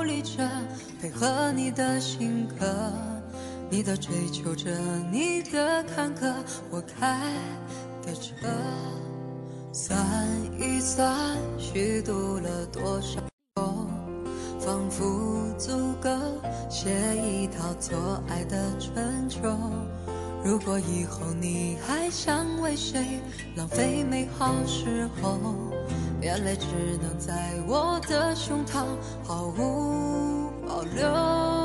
努力着，配合你的性格，你的追求着，你的坎坷，我开的车。算一算，虚度了多少？仿佛足够写一套做爱的春秋。如果以后你还想为谁浪费美好时候，眼泪只能在我的胸膛毫无保留。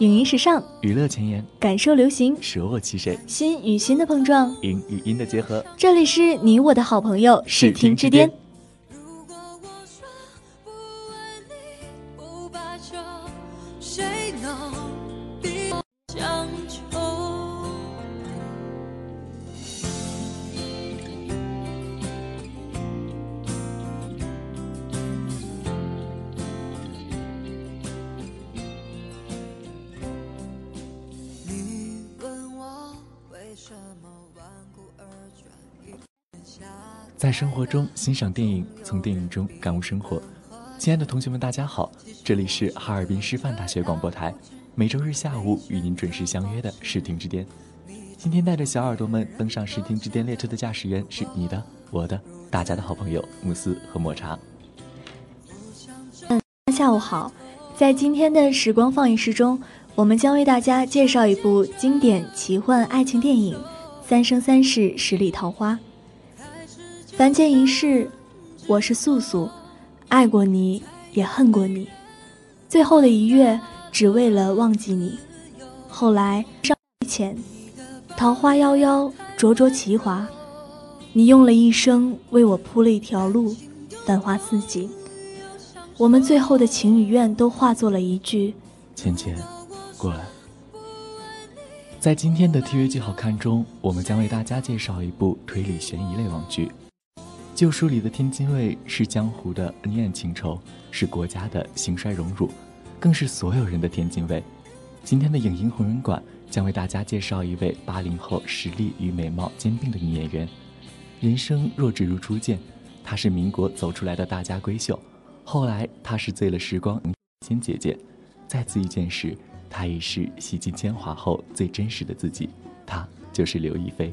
影音时尚，娱乐前沿，感受流行，舍我其谁，心与心的碰撞。音与音的结合。这里是你我的好朋友视听之巅。在生活中欣赏电影，从电影中感悟生活。亲爱的同学们，大家好，这里是哈尔滨师范大学广播台，每周日下午与您准时相约的视听之巅。今天带着小耳朵们登上视听之巅列车的驾驶员是你的、我的、大家的好朋友慕斯和抹茶。下午好，在今天的时光放映室中，我们将为大家介绍一部经典奇幻爱情电影《三生三世十里桃花》。凡间一世，我是素素，爱过你，也恨过你，最后的一跃，只为了忘记你。后来上前，桃花夭夭，灼灼其华，你用了一生为我铺了一条路，繁花似锦。我们最后的情与愿都化作了一句芊芊，过来。在今天的 TV 剧好看中，我们将为大家介绍一部推理悬疑类网剧。旧书里的天津卫是江湖的恩怨情仇，是国家的兴衰荣辱，更是所有人的天津卫。今天的影音红人馆将为大家介绍一位八零后实力与美貌兼并的女演员。人生若只如初见，她是民国走出来的大家闺秀。后来，她是醉了时光仙姐姐，再次遇见时，她已是洗尽铅华后最真实的自己。她就是刘亦菲。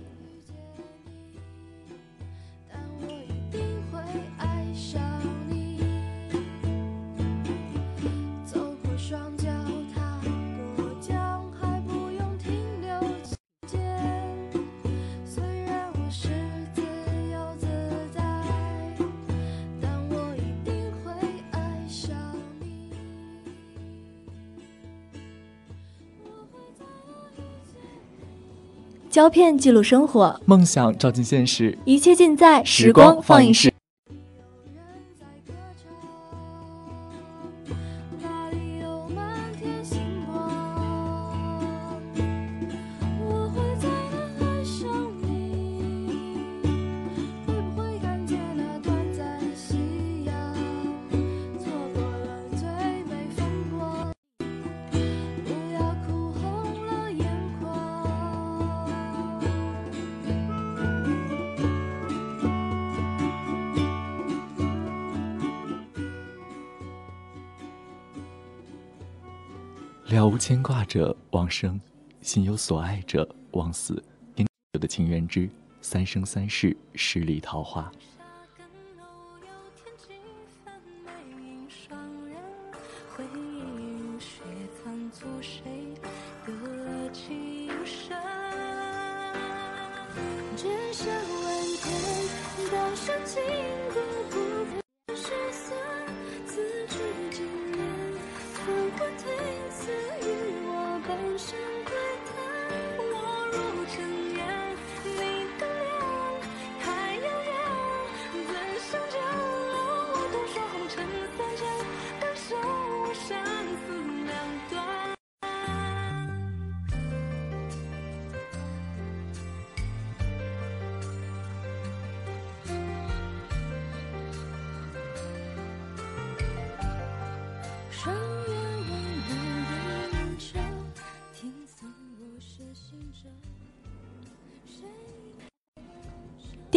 胶片记录生活，梦想照进现实，一切尽在时光放映室。牵挂者忘生，心有所爱者忘死。天有的情缘之三生三世十里桃花。回忆如雪藏作谁的情深？只身问天，道深情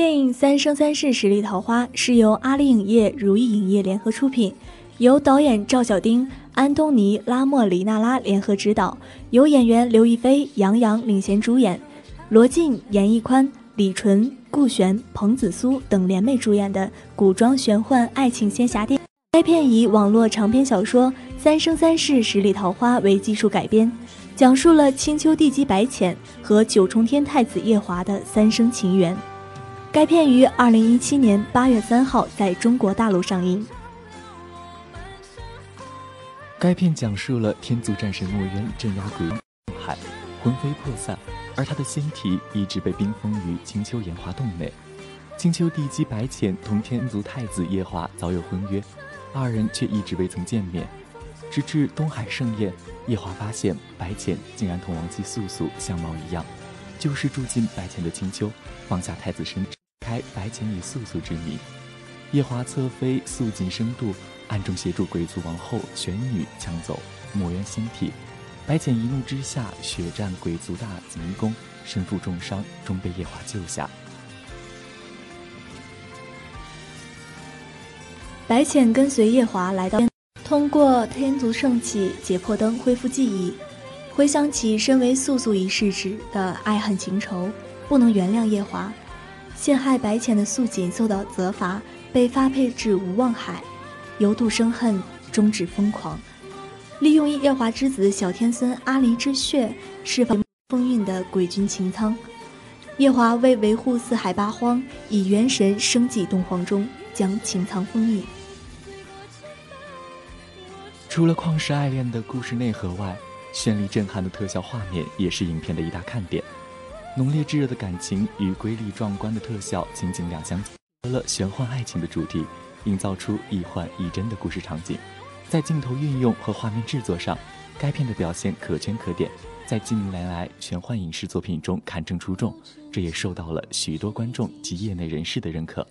电影《三生三世十里桃花》是由阿里影业、如意影业联合出品，由导演赵小丁、安东尼·拉莫里纳拉联合执导，由演员刘亦菲、杨洋领衔主演，罗晋、严屹宽、李纯、顾璇、彭子苏等联袂主演的古装玄幻爱情仙侠电影。该片以网络长篇小说《三生三世十里桃花》为基础改编，讲述了青丘帝姬白浅和九重天太子夜华的三生情缘。该片于二零一七年八月三号在中国大陆上映。该片讲述了天族战神墨渊镇压鬼海，魂飞魄散，而他的仙体一直被冰封于青丘岩华洞内。青丘帝姬白浅同天族太子夜华早有婚约，二人却一直未曾见面。直至东海盛宴，夜华发现白浅竟然同亡妻素素相貌一样，就是住进白浅的青丘，放下太子身，开白浅与素素之谜。夜华侧妃素锦生度，暗中协助鬼族王后玄女抢走墨渊仙体。白浅一怒之下血战鬼族大锦衣宫，身负重伤，终被夜华救下。白浅跟随夜华来到，通过天族圣器解破灯恢复记忆，回想起身为素素一世子的爱恨情仇，不能原谅夜华，陷害白浅的素锦受到责罚，被发配至无望海，由妒生恨，终止疯狂，利用夜华之子小天孙阿离之血释放风韵的鬼君擎苍。夜华为维护四海八荒，以元神升祭东皇钟，将擎苍封印。除了旷世爱恋的故事内核外，绚丽震撼的特效画面也是影片的一大看点。浓烈炙热的感情与瑰丽壮观的特效情景两相结合了玄幻爱情的主题，营造出亦幻亦真的故事场景。在镜头运用和画面制作上，该片的表现可圈可点，在近年来玄幻影视作品中堪称出众，这也受到了许多观众及业内人士的认可。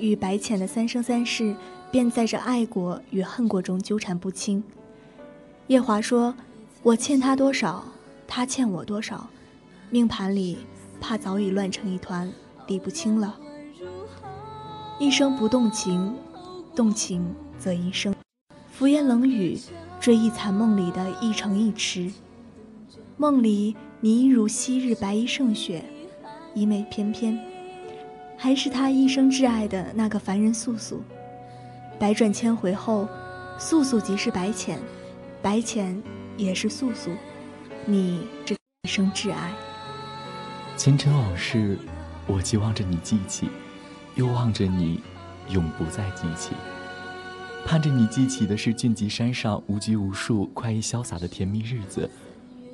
与白浅的三生三世，便在这爱过与恨过中纠缠不清。夜华说：“我欠他多少，他欠我多少，命盘里怕早已乱成一团，理不清了。一生不动情，动情则一生。敷衍冷雨，追忆残梦里的一城一池。梦里你一如昔日白衣胜雪，衣袂翩翩。”还是他一生挚爱的那个凡人素素。百转千回后，素素即是白浅，白浅也是素素。你这一生挚爱，前尘往事，我既望着你记起，又望着你永不再记起。盼着你记起的是俊极山上无拘无束、快意潇洒的甜蜜日子，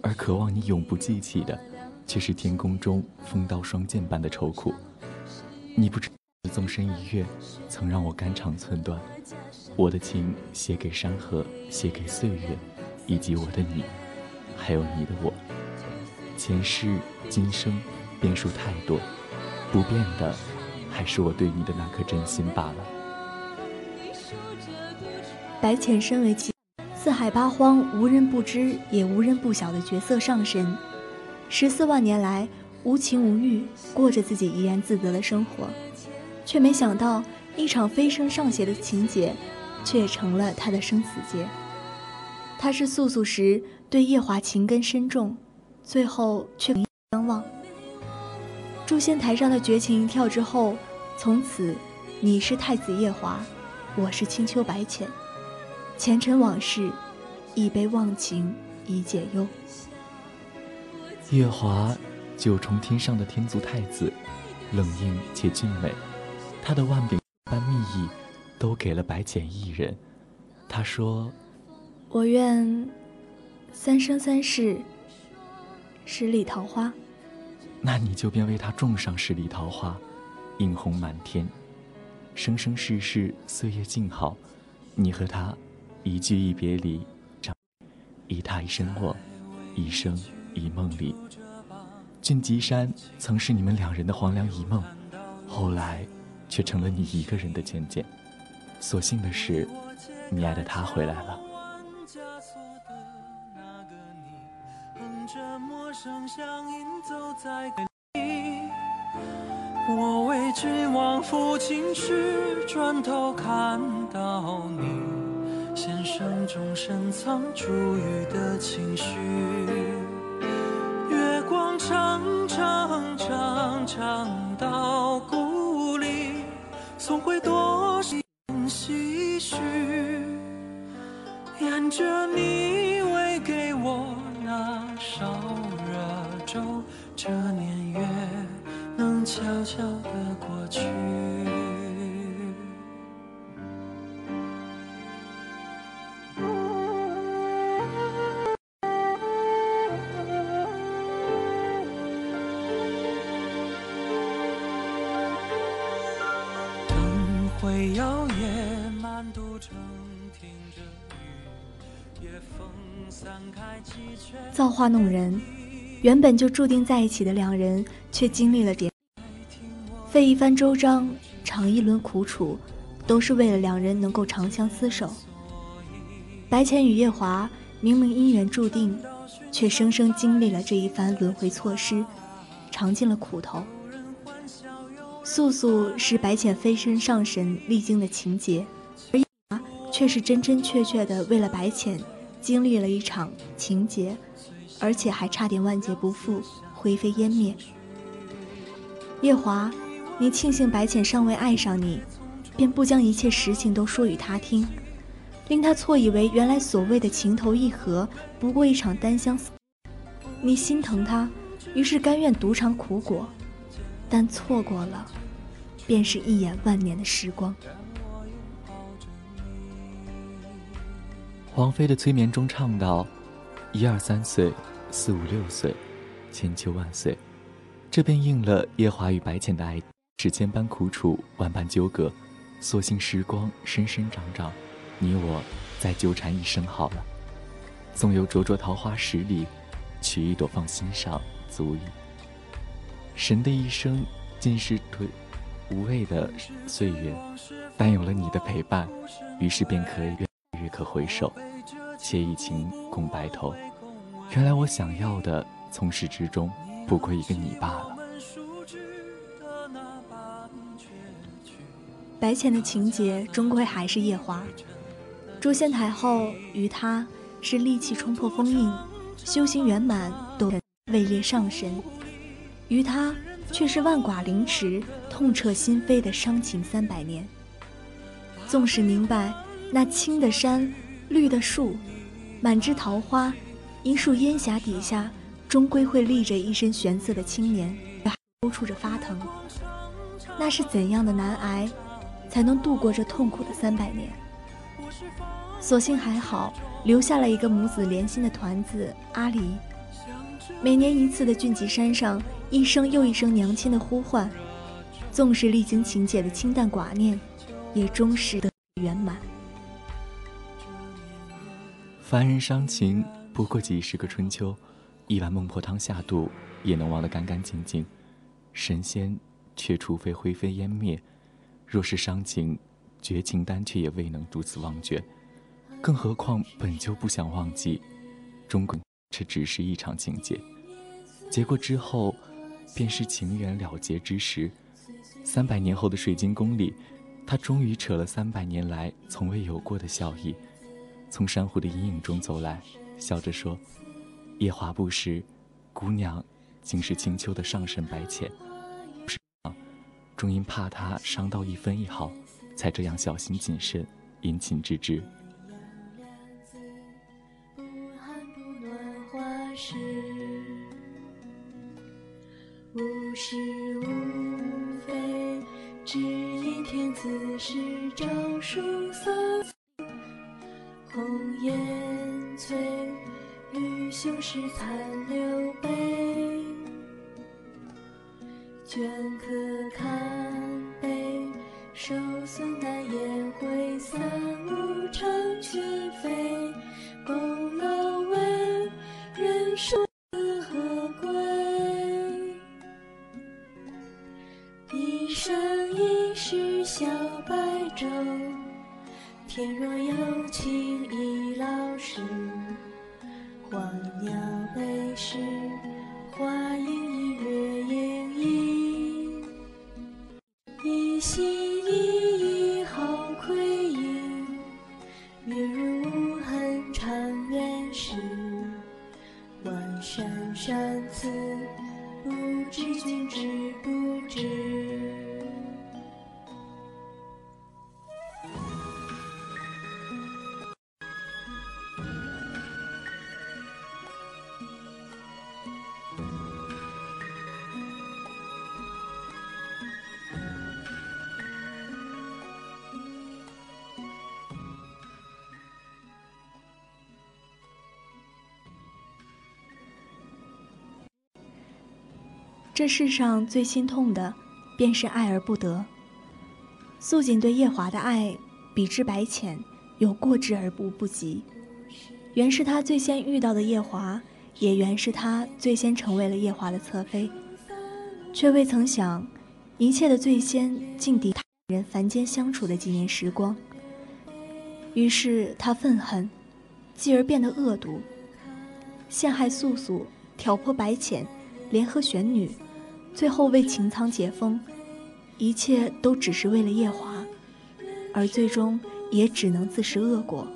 而渴望你永不记起的，却是天空中风刀霜剑般的愁苦。你不知纵身一跃，曾让我肝肠寸断。我的情写给山河，写给岁月，以及我的你，还有你的我。前世今生，变数太多，不变的，还是我对你的那颗真心罢了。白浅身为其四海八荒无人不知也无人不晓的角色上神，十四万年来无情无欲，过着自己怡然自得的生活，却没想到一场飞升上邪的情节。却成了他的生死劫。他是素素时对夜华情根深重，最后却相忘。诛仙台上的绝情一跳之后，从此你是太子夜华，我是青丘白浅。前尘往事，一杯忘情已解忧。夜华，九重天上的天族太子，冷硬且俊美，他的万柄般秘意。都给了白浅一人。他说：“我愿三生三世十里桃花。”那你就便为他种上十里桃花，映红满天，生生世世岁月静好。你和他一句一别离，一踏一生我，一生一梦里。俊极山曾是你们两人的黄粱一梦，后来却成了你一个人的渐渐。所幸的是，你爱的他回来了。我为君往抚琴去，转头看到你，弦声中深藏珠玉的情绪。长到故里，总会多少？唏嘘，沿着你喂给我那烧热粥，这年月能悄悄的过去。弄人，原本就注定在一起的两人，却经历了点费一番周章，尝一轮苦楚，都是为了两人能够长相厮守。白浅与夜华明明姻缘注定，却生生经历了这一番轮回错失，尝尽了苦头。素素是白浅飞身上神历经的情节，而夜华却是真真确确的为了白浅经历了一场情劫，而且还差点万劫不复，灰飞烟灭。夜华，你庆幸白浅尚未爱上你，便不将一切实情都说与他听，令他错以为原来所谓的情投意合不过一场单相思。你心疼他，于是甘愿独尝苦果。但错过了，便是一眼万年的时光。黄飞的催眠中唱道：“一二三岁，四五六岁，千秋万岁。”这便应了夜华与白浅的爱，是千般苦楚，万般纠葛。所幸时光深深长长，你我再纠缠一生好了。纵有灼灼桃花十里，取一朵放心上足矣。神的一生尽是对无谓的岁月，但有了你的陪伴，于是便可以越越可回首，且以情共白头。原来我想要的，从始至终不过一个你罢了。白浅的情节终归还是夜华。诛仙台后，于他是力气冲破封印，修行圆满，斗位列上神。于他却是万剐凌迟、痛彻心扉的伤情三百年。纵使明白那青的山、绿的树、满枝桃花，一树烟霞底下，终归会立着一身玄色的青年，抽搐着发疼。那是怎样的难挨，才能度过这痛苦的三百年？所幸还好，留下了一个母子连心的团子阿离。每年一次的俊极山上，一声又一声娘亲的呼唤，纵是历经情节的清淡寡念，也终是得圆满。凡人伤情不过几十个春秋，一碗孟婆汤下肚也能忘得干干净净。神仙却除非灰飞烟灭，若是伤情，绝情丹却也未能如此忘却。更何况本就不想忘记，终归这只是一场情劫。结过之后，便是情缘了结之时。三百年后的水晶宫里，他终于扯了三百年来从未有过的笑意，从珊瑚的阴影中走来，笑着说：“夜华不识，姑娘，竟是青丘的上神白浅。是终因怕他伤到一分一毫，才这样小心谨慎，殷勤致之。”这世上最心痛的，便是爱而不得。素锦对夜华的爱，比之白浅，有过之而无不及。原是他最先遇到的夜华，也原是他最先成为了夜华的侧妃，却未曾想，一切的最先竟抵他人凡间相处的几年时光。于是他愤恨，继而变得恶毒，陷害素素，挑拨白浅，联合玄女。最后为擎苍解封，一切都只是为了夜华，而最终也只能自食恶果。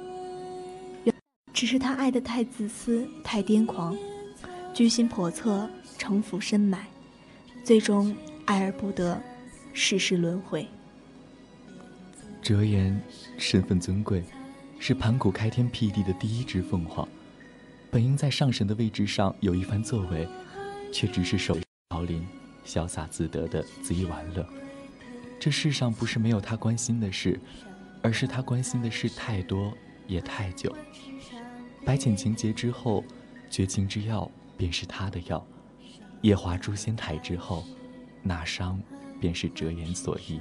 只是他爱得太自私、太癫狂，居心叵测，城府深埋，最终爱而不得，世事轮回。折颜身份尊贵，是盘古开天辟地的第一只凤凰，本应在上神的位置上有一番作为，却只是守桃林。潇洒自得的恣意玩乐，这世上不是没有他关心的事，而是他关心的事太多也太久。白浅情劫之后，绝情之药便是他的药；夜华诛仙台之后，那伤便是折颜所依。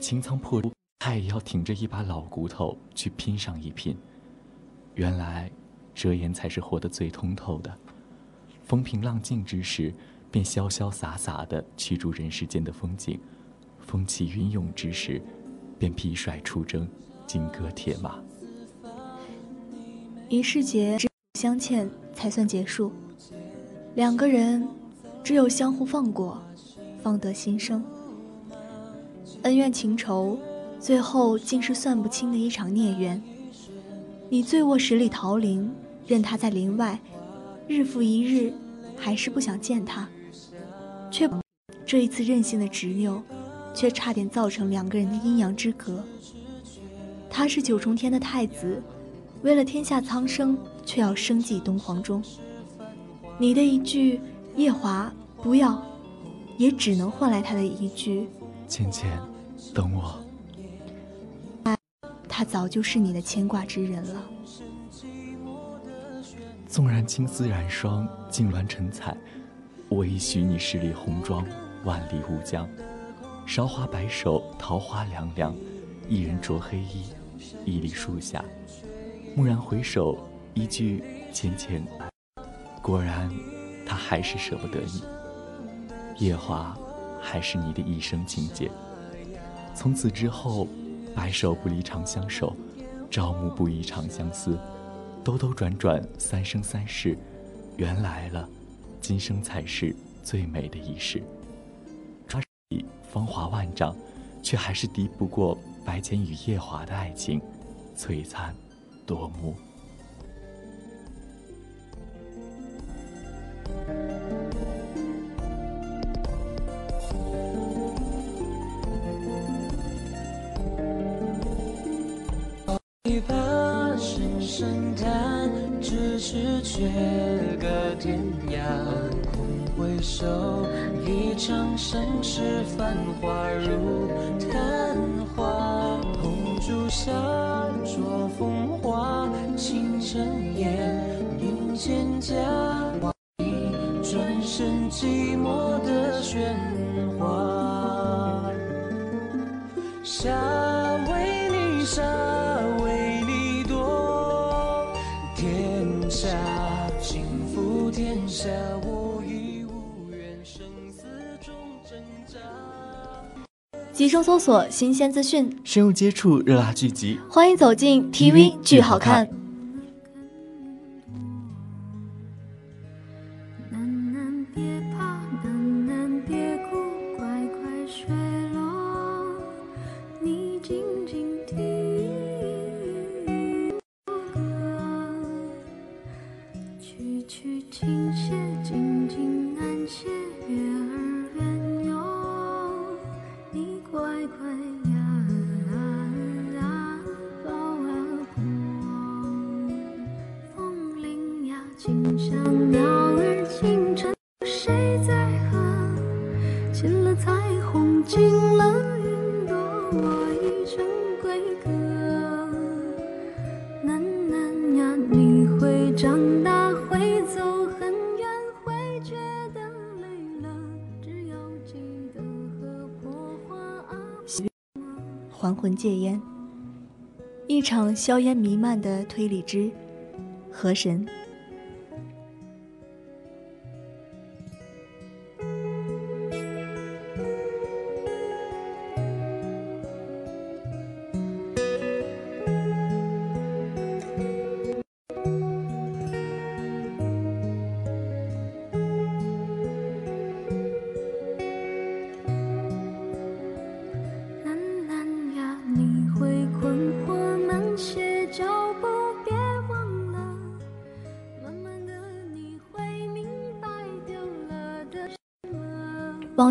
擎苍破竹，他也要挺着一把老骨头去拼上一拼。原来，折颜才是活得最通透的。风平浪静之时。便潇潇洒洒地驱逐人世间的风景，风起云涌之时，便披帅出征，金戈铁马。一世劫相欠才算结束，两个人只有相互放过，方得新生。恩怨情仇，最后竟是算不清的一场孽缘。你醉卧十里桃林，任他在林外，日复一日，还是不想见他。却这一次任性的执拗，却差点造成两个人的阴阳之隔。他是九重天的太子，为了天下苍生，却要生计东皇钟。你的一句“夜华不要”，也只能换来他的一句“倩倩，等我”。他早就是你的牵挂之人了。纵然青丝染霜，尽乱成彩，我已许你十里红妆，万里乌江。韶华白首，桃花凉凉，一人着黑衣，屹立树下。蓦然回首，一句浅浅，果然，他还是舍不得你。夜华，还是你的一生情结。从此之后，白首不离长相守，朝暮不移长相思。兜兜转转，三生三世，缘来了，今生才是最美的一世。抓里芳华万丈，却还是敌不过白浅与夜华的爱情，璀璨夺目。繁华如昙花。红烛下，灼风华，倾城烟，云蒹葭。转身，即集中搜索新鲜资讯，深入接触热辣剧集，欢迎走进 TV 剧好看。楠楠别怕，楠楠别哭，快快睡落。你静静硝烟弥漫的推理之河神。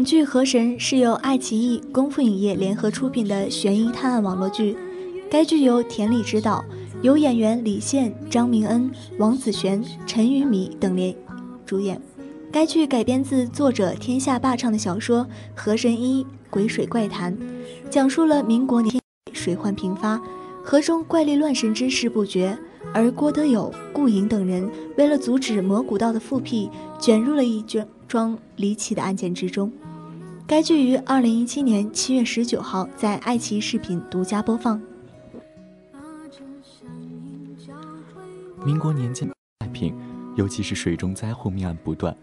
剧《河神》是由爱奇艺、功夫影业联合出品的悬疑探案网络剧。该剧由田里执导，由演员李现、张明恩、王子璇、陈雨米等联主演。该剧改编自作者天下霸唱的小说《河神一鬼水怪谈》，讲述了民国年水患频发，河中怪力乱神之事不绝，而郭德友、顾颖等人为了阻止魔古道的复辟，卷入了一桩桩离奇的案件之中。该剧于二零一七年七月十九号在爱奇艺视频独家播放。民国年间太平，尤其是水中灾祸命案不断。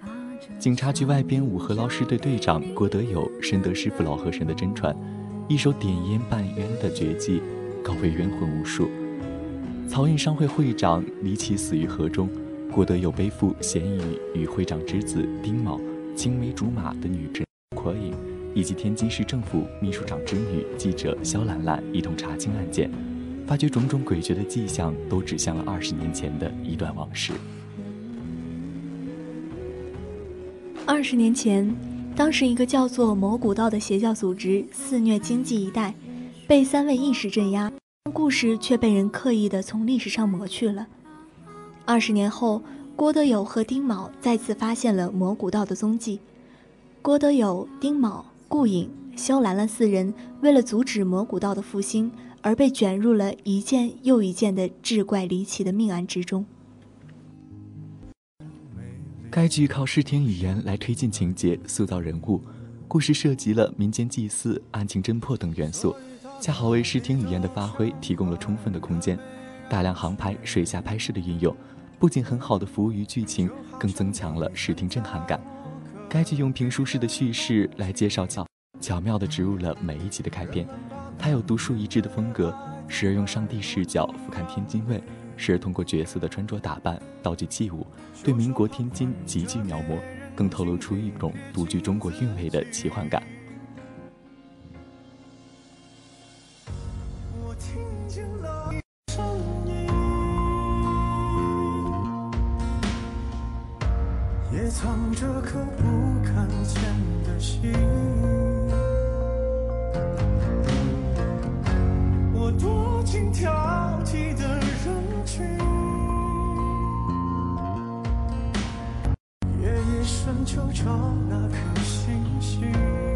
警察局外边五河捞尸队队长郭德友深得师傅老河神的真传，一手点烟办冤的绝技，告慰冤魂无数。漕运商会会长离奇死于河中，郭德友背负嫌疑与会长之子丁某青梅竹马的女真可以，以及天津市政府秘书长之女记者肖兰兰一同查清案件，发觉种种诡谲的迹象都指向了二十年前的一段往事。二十年前，当时一个叫做魔古道的邪教组织肆虐经济一带，被三位义士镇压，故事却被人刻意的从历史上抹去了。二十年后，郭德友和丁卯再次发现了魔古道的踪迹。郭德友、丁卯、顾颖、肖兰兰四人为了阻止魔古道的复兴，而被卷入了一件又一件的志怪离奇的命案之中。该剧靠视听语言来推进情节、塑造人物，故事涉及了民间祭祀、案情侦破等元素，恰好为视听语言的发挥提供了充分的空间。大量航拍、水下拍摄的运用，不仅很好的服务于剧情，更增强了视听震撼感。该剧用评书式的叙事来介绍巧巧妙地植入了每一集的开篇。它有独树一帜的风格，时而用上帝视角俯瞰天津卫，时而通过角色的穿着打扮、道具器物，对民国天津极具描摹，更透露出一种独具中国韵味的奇幻感。藏着颗不敢见的心。我躲进挑剔的人群，夜夜深就找那颗星星。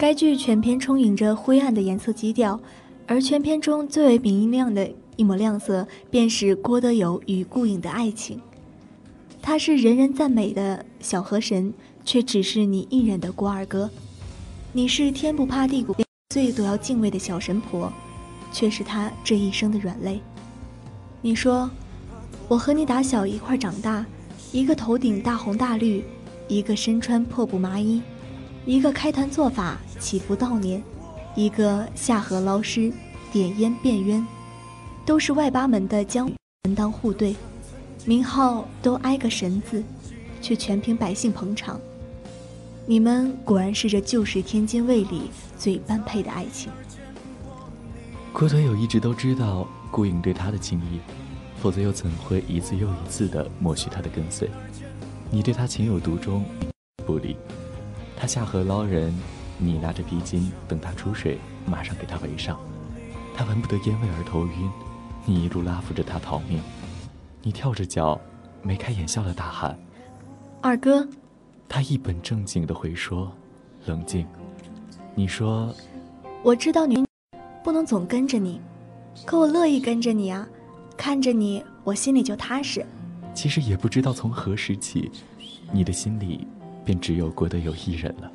该剧全篇充盈着灰暗的颜色基调，而全片中最为明亮的一抹亮色，便是郭德友与顾影的爱情。他是人人赞美的小河神，却只是你一人的郭二哥。你是天不怕地不怕，罪都要敬畏的小神婆，却是他这一生的软肋。你说，我和你打小一块长大，一个头顶大红大绿，一个身穿破布麻衣，一个开坛做法祈福悼念，一个下河捞尸点烟变冤，都是外八门的江门当户对，名号都挨个神字，却全凭百姓捧场。你们果然是这旧时天津卫里最般配的爱情。郭德友一直都知道顾影对他的敬意，否则又怎会一次又一次的抹去他的跟随？你对他情有独钟，不离。他下河捞人，你拿着皮筋等他出水，马上给他围上。他闻不得烟味而头晕，你一路拉扶着他逃命。你跳着脚，眉开眼笑的大喊二哥，：“他一本正经地回说，冷静。”你说我知道你不能总跟着你，可我乐意跟着你啊，看着你，我心里就踏实。其实也不知道从何时起，你的心里便只有郭德友一人了。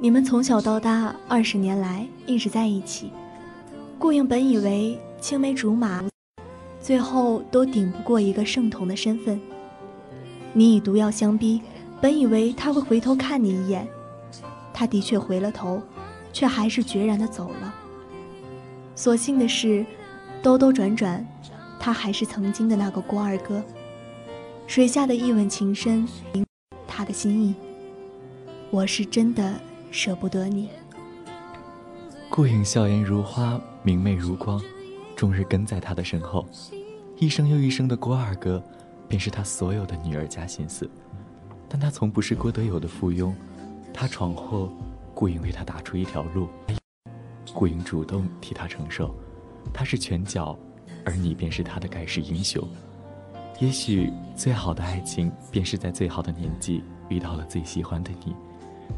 你们从小到大二十年来一直在一起，顾影本以为青梅竹马，最后都顶不过一个圣童的身份。你以毒药相逼，本以为他会回头看你一眼，他的确回了头，却还是决然的走了。所幸的是，兜兜转转，他还是曾经的那个郭二哥。水下的一吻情深，他的心意。我是真的舍不得你。顾影笑颜如花，明媚如光，终日跟在他的身后，一声又一声的郭二哥，便是他所有的女儿家心思。但他从不是郭德友的附庸，他闯祸，顾影为他打出一条路，顾影主动替他承受，他是拳脚，而你便是他的盖世英雄。也许最好的爱情，便是在最好的年纪遇到了最喜欢的你，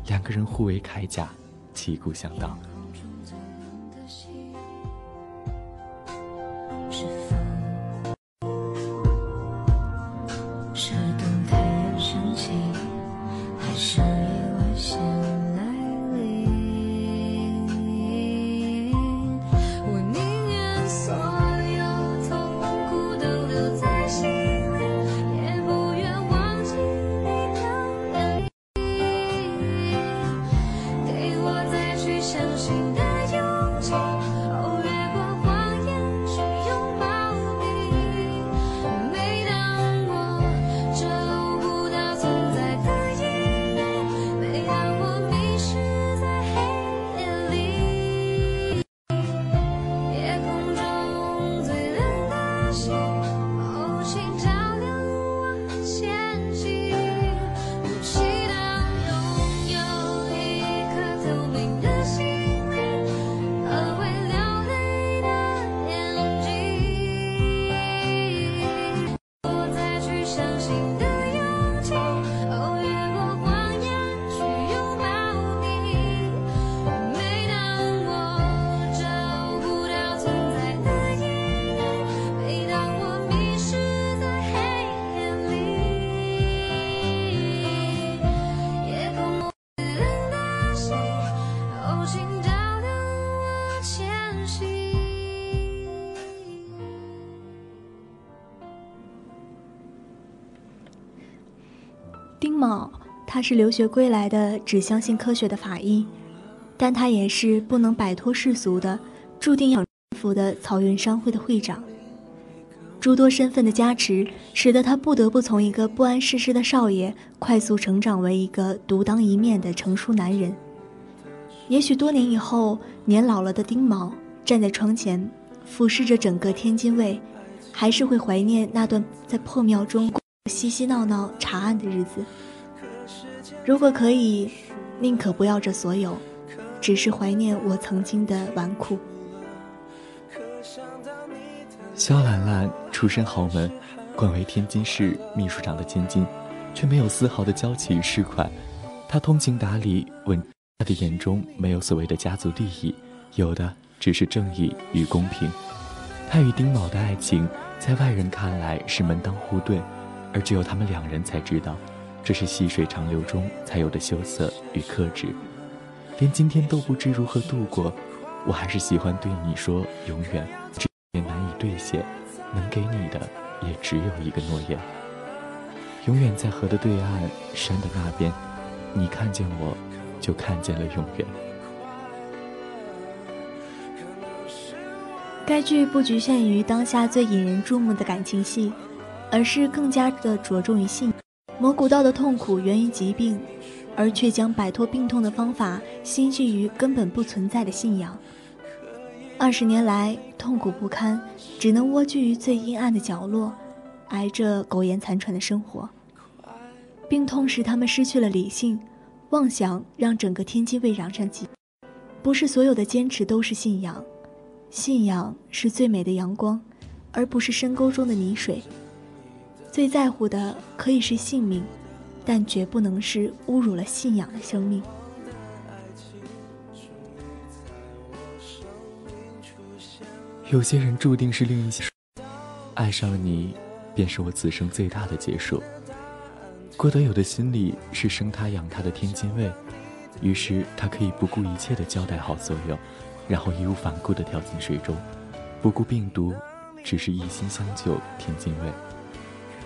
两个人互为铠甲，旗鼓相当。他是留学归来的只相信科学的法医，但他也是不能摆脱世俗的，注定要服的草原商会的会长。诸多身份的加持，使得他不得不从一个不谙世事的少爷，快速成长为一个独当一面的成熟男人。也许多年以后，年老了的丁卯站在窗前，俯视着整个天津卫，还是会怀念那段在破庙中嬉嬉闹闹查案的日子。如果可以，宁可不要这所有，只是怀念我曾经的纨绔。肖兰兰出身豪门，官为天津市秘书长的千金，却没有丝毫的娇气与市侩。她通情达理，稳。她的眼中没有所谓的家族利益，有的只是正义与公平。她与丁卯的爱情，在外人看来是门当户对，而只有他们两人才知道，这是细水长流中才有的羞涩与克制。连今天都不知如何度过，我还是喜欢对你说永远。这也难以兑现，能给你的也只有一个诺言。永远在河的对岸，山的那边，你看见我，就看见了永远。该剧不局限于当下最引人注目的感情戏，而是更加的着重于性。蘑菇道的痛苦源于疾病，而却将摆脱病痛的方法心系于根本不存在的信仰。二十年来，痛苦不堪，只能蜗居于最阴暗的角落，挨着苟延残喘的生活。病痛使他们失去了理性，妄想让整个天津卫染上疾。不是所有的坚持都是信仰，信仰是最美的阳光，而不是深沟中的泥水。最在乎的可以是性命，但绝不能是侮辱了信仰的生命。有些人注定是另一些，爱上了你，便是我此生最大的结束。郭德友的心里是生他养他的天津卫，于是他可以不顾一切的交代好所有，然后义无反顾的跳进水中，不顾病毒，只是一心相救天津卫。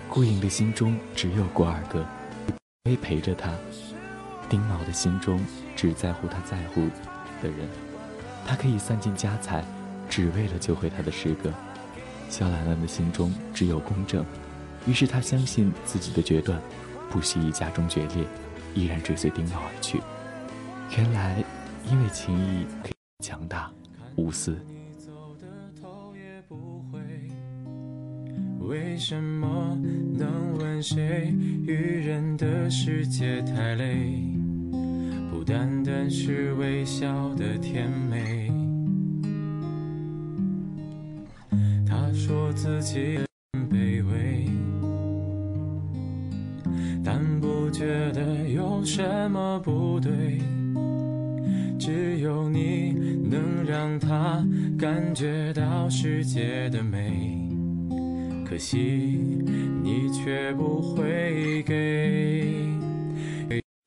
顾影的心中只有郭二哥，会陪着他。丁卯的心中只在乎他在乎的人，他可以散尽家财。只为了救回他的师哥，肖兰兰的心中只有公正，于是她相信自己的决断，不惜以家中决裂，依然追随丁卯而去。原来，因为情谊可以强大无私。为什么能问谁，愚人的世界太累，不单单是微笑的甜美。他说自己很卑微，但不觉得有什么不对，只有你能让他感觉到世界的美。可惜你却不会给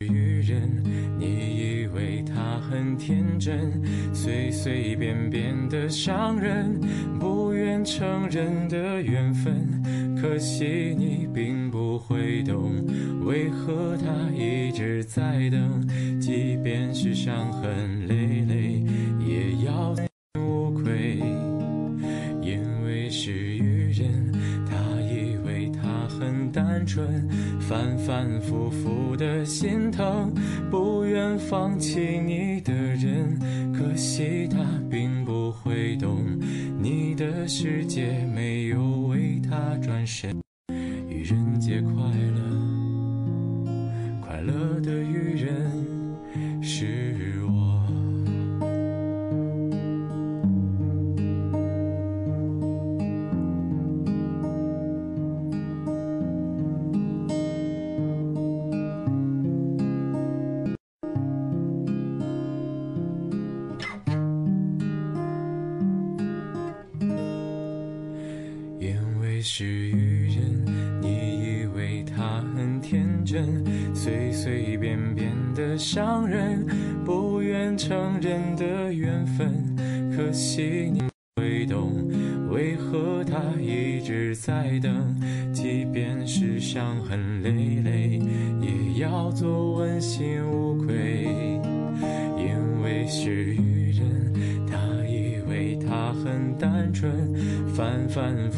愚人。你以为他很天真，随随便便的伤人，不愿承认的缘分，可惜你并不会懂，为何他一直在等，即便是伤痕累累，反复复的心疼，不愿放弃你的人，可惜他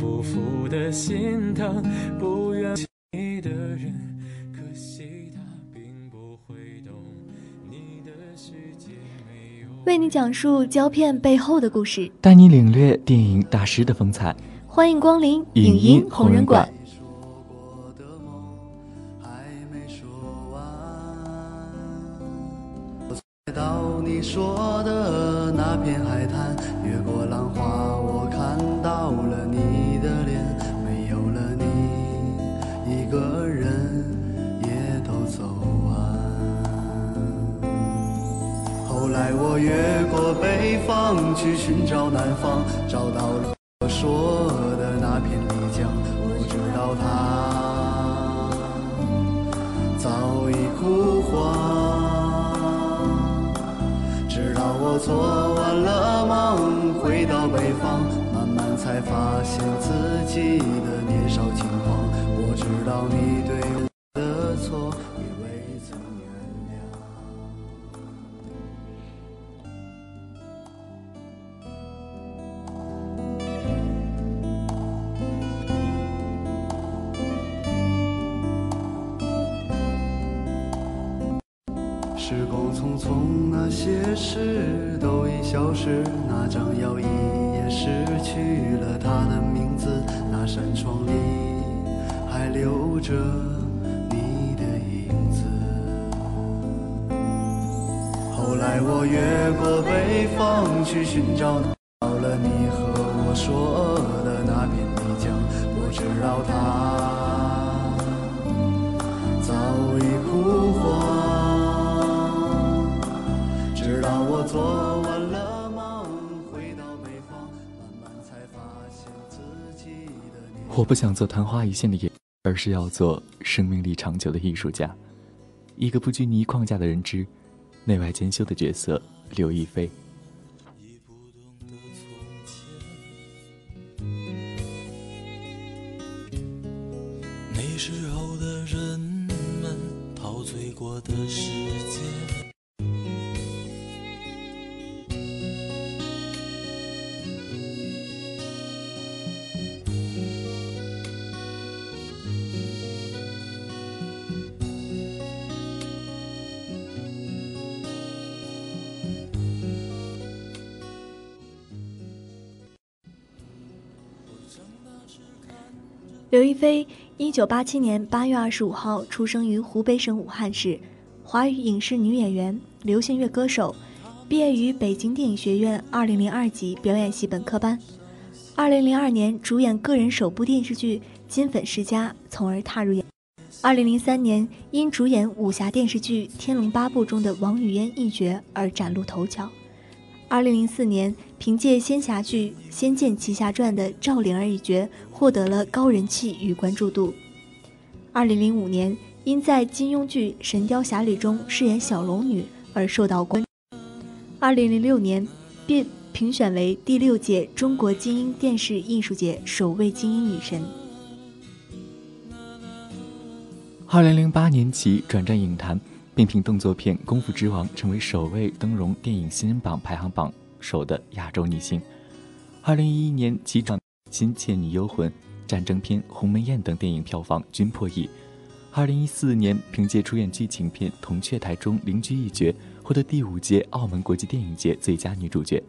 反复复的心疼，不愿你的人，可惜他并不会懂，你的世界没有。为你讲述胶片背后的故事。带你领略电影大师的风采。欢迎光临影音红人馆。方去寻找南方，找到了去寻找，到了你和我说的那片丽江，我知道它早已枯黄。直到我做完了梦，回到北方，慢慢才发现自己的我不想做昙花一现的演，而是要做生命力长久的艺术家，一个不拘泥框架的人之，内外兼修的角色刘亦菲。陶醉过的世界。刘亦菲，一九八七年八月二十五号出生于湖北省武汉市，华语影视女演员、流行乐歌手，毕业于北京电影学院二零零二级表演系本科班。二零零二年主演个人首部电视剧《金粉世家》，从而踏入演。二零零三年，因主演武侠电视剧《天龙八部》中的王语嫣一角而崭露头角。二零零四年，凭借仙侠剧《仙剑奇侠传》的赵灵儿一角获得了高人气与关注度。二零零五年，因在金庸剧《神雕侠侣》中饰演小龙女而受到关。二零零六年，被评选为第六届中国金鹰电视艺术节首位金鹰女神。二零零八年起转战影坛，并凭动作片《功夫之王》成为首位登荣电影新人榜排行榜首的亚洲女星。二零一一年其转《新倩女幽魂》、战争片《鸿门宴》等电影票房均破亿。二零一四年凭借出演剧情片《铜雀台》中邻居一角，获得第五届澳门国际电影节最佳女主角。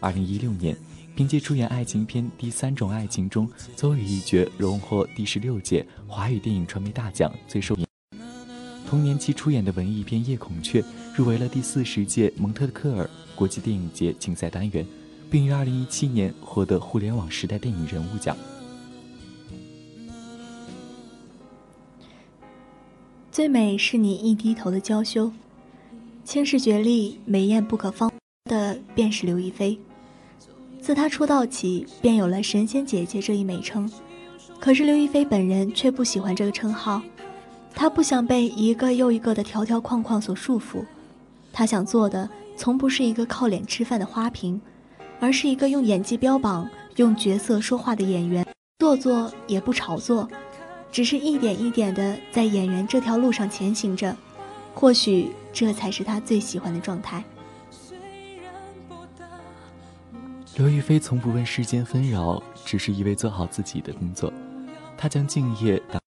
二零一六年。凭借出演爱情片《第三种爱情》中邹雨一角，荣获第十六届华语电影传媒大奖最受。同年其出演的文艺片《夜孔雀》入围了第四十届蒙特克尔国际电影节竞赛单元，并于二零一七年获得互联网时代电影人物奖。最美是你一低头的娇羞，倾世绝丽、美艳不可方的便是刘亦菲。自她出道起，便有了“神仙姐姐”这一美称。可是刘亦菲本人却不喜欢这个称号，她不想被一个又一个的条条框框所束缚。他想做的，从不是一个靠脸吃饭的花瓶，而是一个用演技标榜、用角色说话的演员。做作也不炒作，只是一点一点的在演员这条路上前行着。或许这才是他最喜欢的状态。刘亦菲从不问世间纷扰，只是一味做好自己的工作。她将敬业当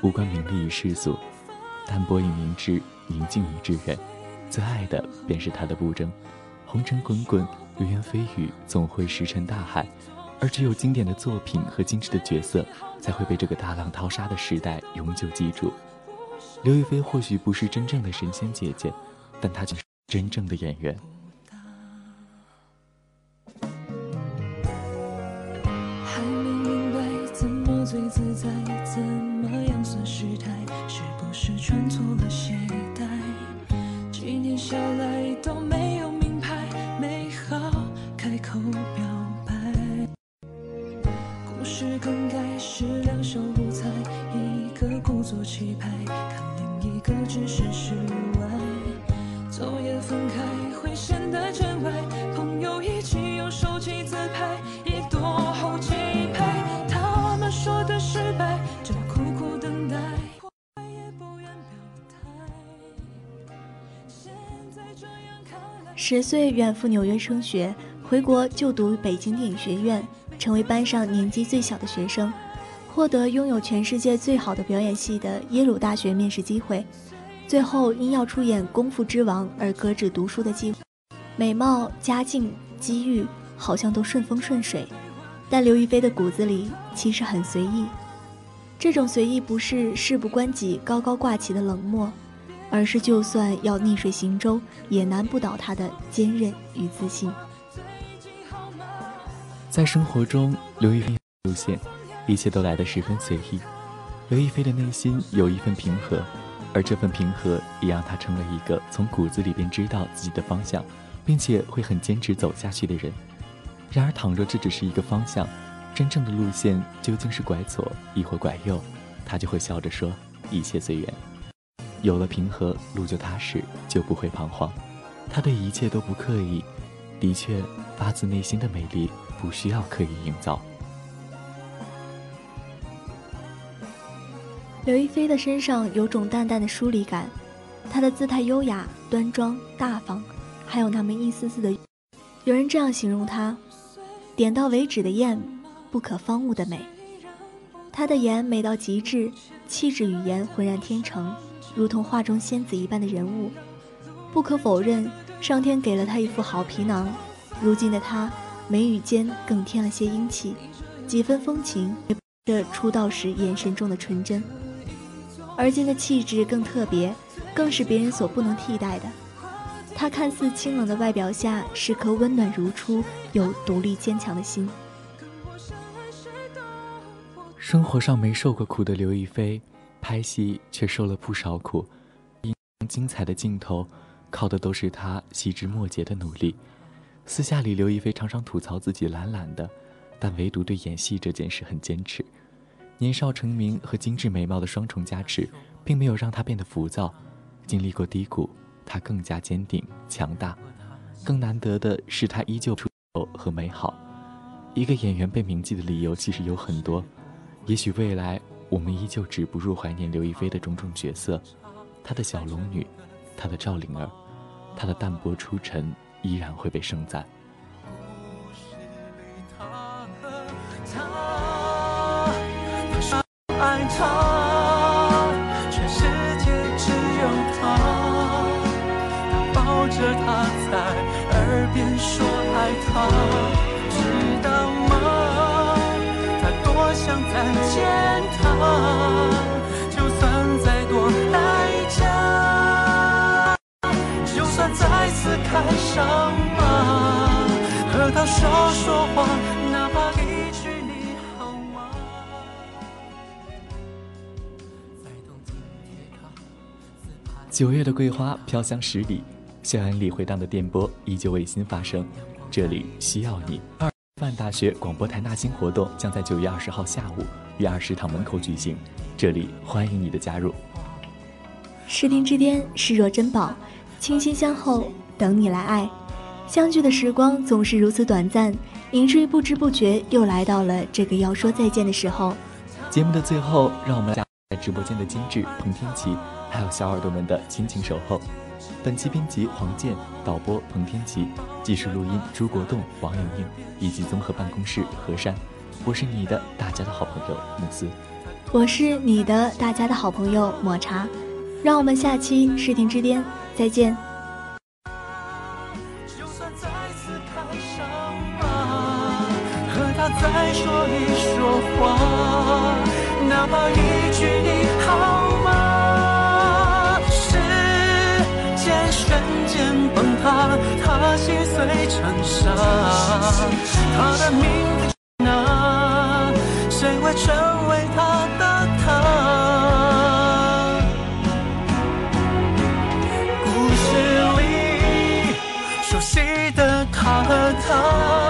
无关名利与世俗，淡泊与明志，宁静与致远。最爱的便是他的不争。红尘滚滚，流言蜚语总会石沉大海，而只有经典的作品和精致的角色，才会被这个大浪淘沙的时代永久记住。刘亦菲或许不是真正的神仙姐姐，但她却是真正的演员。十岁远赴纽约升学，回国就读北京电影学院，成为班上年纪最小的学生，获得拥有全世界最好的表演系的耶鲁大学面试机会，最后因要出演《功夫之王》而搁置读书的计划。美貌、家境、机遇，好像都顺风顺水。但刘亦菲的骨子里其实很随意，这种随意不是事不关己、高高挂起的冷漠，而是就算要逆水行舟，也难不倒她的坚韧与自信。在生活中，刘亦菲路线，一切都来得十分随意。刘亦菲的内心有一份平和，而这份平和也让她成了一个从骨子里便知道自己的方向，并且会很坚持走下去的人。然而，倘若这只是一个方向，真正的路线究竟是拐左亦或拐右，她就会笑着说：“一切随缘。”有了平和，路就踏实，就不会彷徨。他对一切都不刻意，的确，发自内心的美丽不需要刻意营造。刘亦菲的身上有种淡淡的疏离感，她的姿态优雅、端庄、大方，还有那么一丝丝的……有人这样形容她。点到为止的艳，不可方物的美。她的颜美到极致，气质语言浑然天成，如同画中仙子一般的人物。不可否认，上天给了他一副好皮囊。如今的他，眉宇间更添了些英气，几分风情，这出道时眼神中的纯真。而今的气质更特别，更是别人所不能替代的。他看似清冷的外表下，是颗温暖如初、又独立坚强的心。生活上没受过苦的刘亦菲，拍戏却受了不少苦，精彩的镜头靠的都是他细枝末节的努力。私下里，刘亦菲常常吐槽自己懒懒的，但唯独对演戏这件事很坚持。年少成名和精致美貌的双重加持，并没有让她变得浮躁。经历过低谷，她更加坚定强大。更难得的是，她依旧出头和美好。一个演员被铭记的理由其实有很多，也许未来我们依旧止不住怀念刘亦菲的种种角色，她的小龙女，她的赵灵儿，她的淡泊出尘。依然会被盛赞。爱他，全世界只有他，他抱着她在耳边说爱他，知道吗？他多想再见她，就算再多代价，就算再次开伤疤，和他说说话，哪怕一句你好吗？九月的桂花飘香十里，校园里回荡的电波依旧为心发声。这里需要你。二范大学广播台纳新活动将在九月二十号下午于二食堂门口举行，这里欢迎你的加入。视听之巅，视若珍宝，倾心相候，等你来爱。相聚的时光总是如此短暂，以至于不知不觉又来到了这个要说再见的时候。节目的最后，让我们在直播间的金志、彭天琪，还有小耳朵们的亲情守候。本期编辑黄健，导播彭天琪，技术录音朱国栋、王莹莹，以及综合办公室何山。我是你的大家的好朋友慕斯。我是你的大家的好朋友抹茶，让我们下期视听之巅再见。就算再次开伤疤，和他再说一说话，哪怕一句你好吗？时间瞬间崩塌，他心碎成沙，他的名字？成为他的他？故事里熟悉的他和她，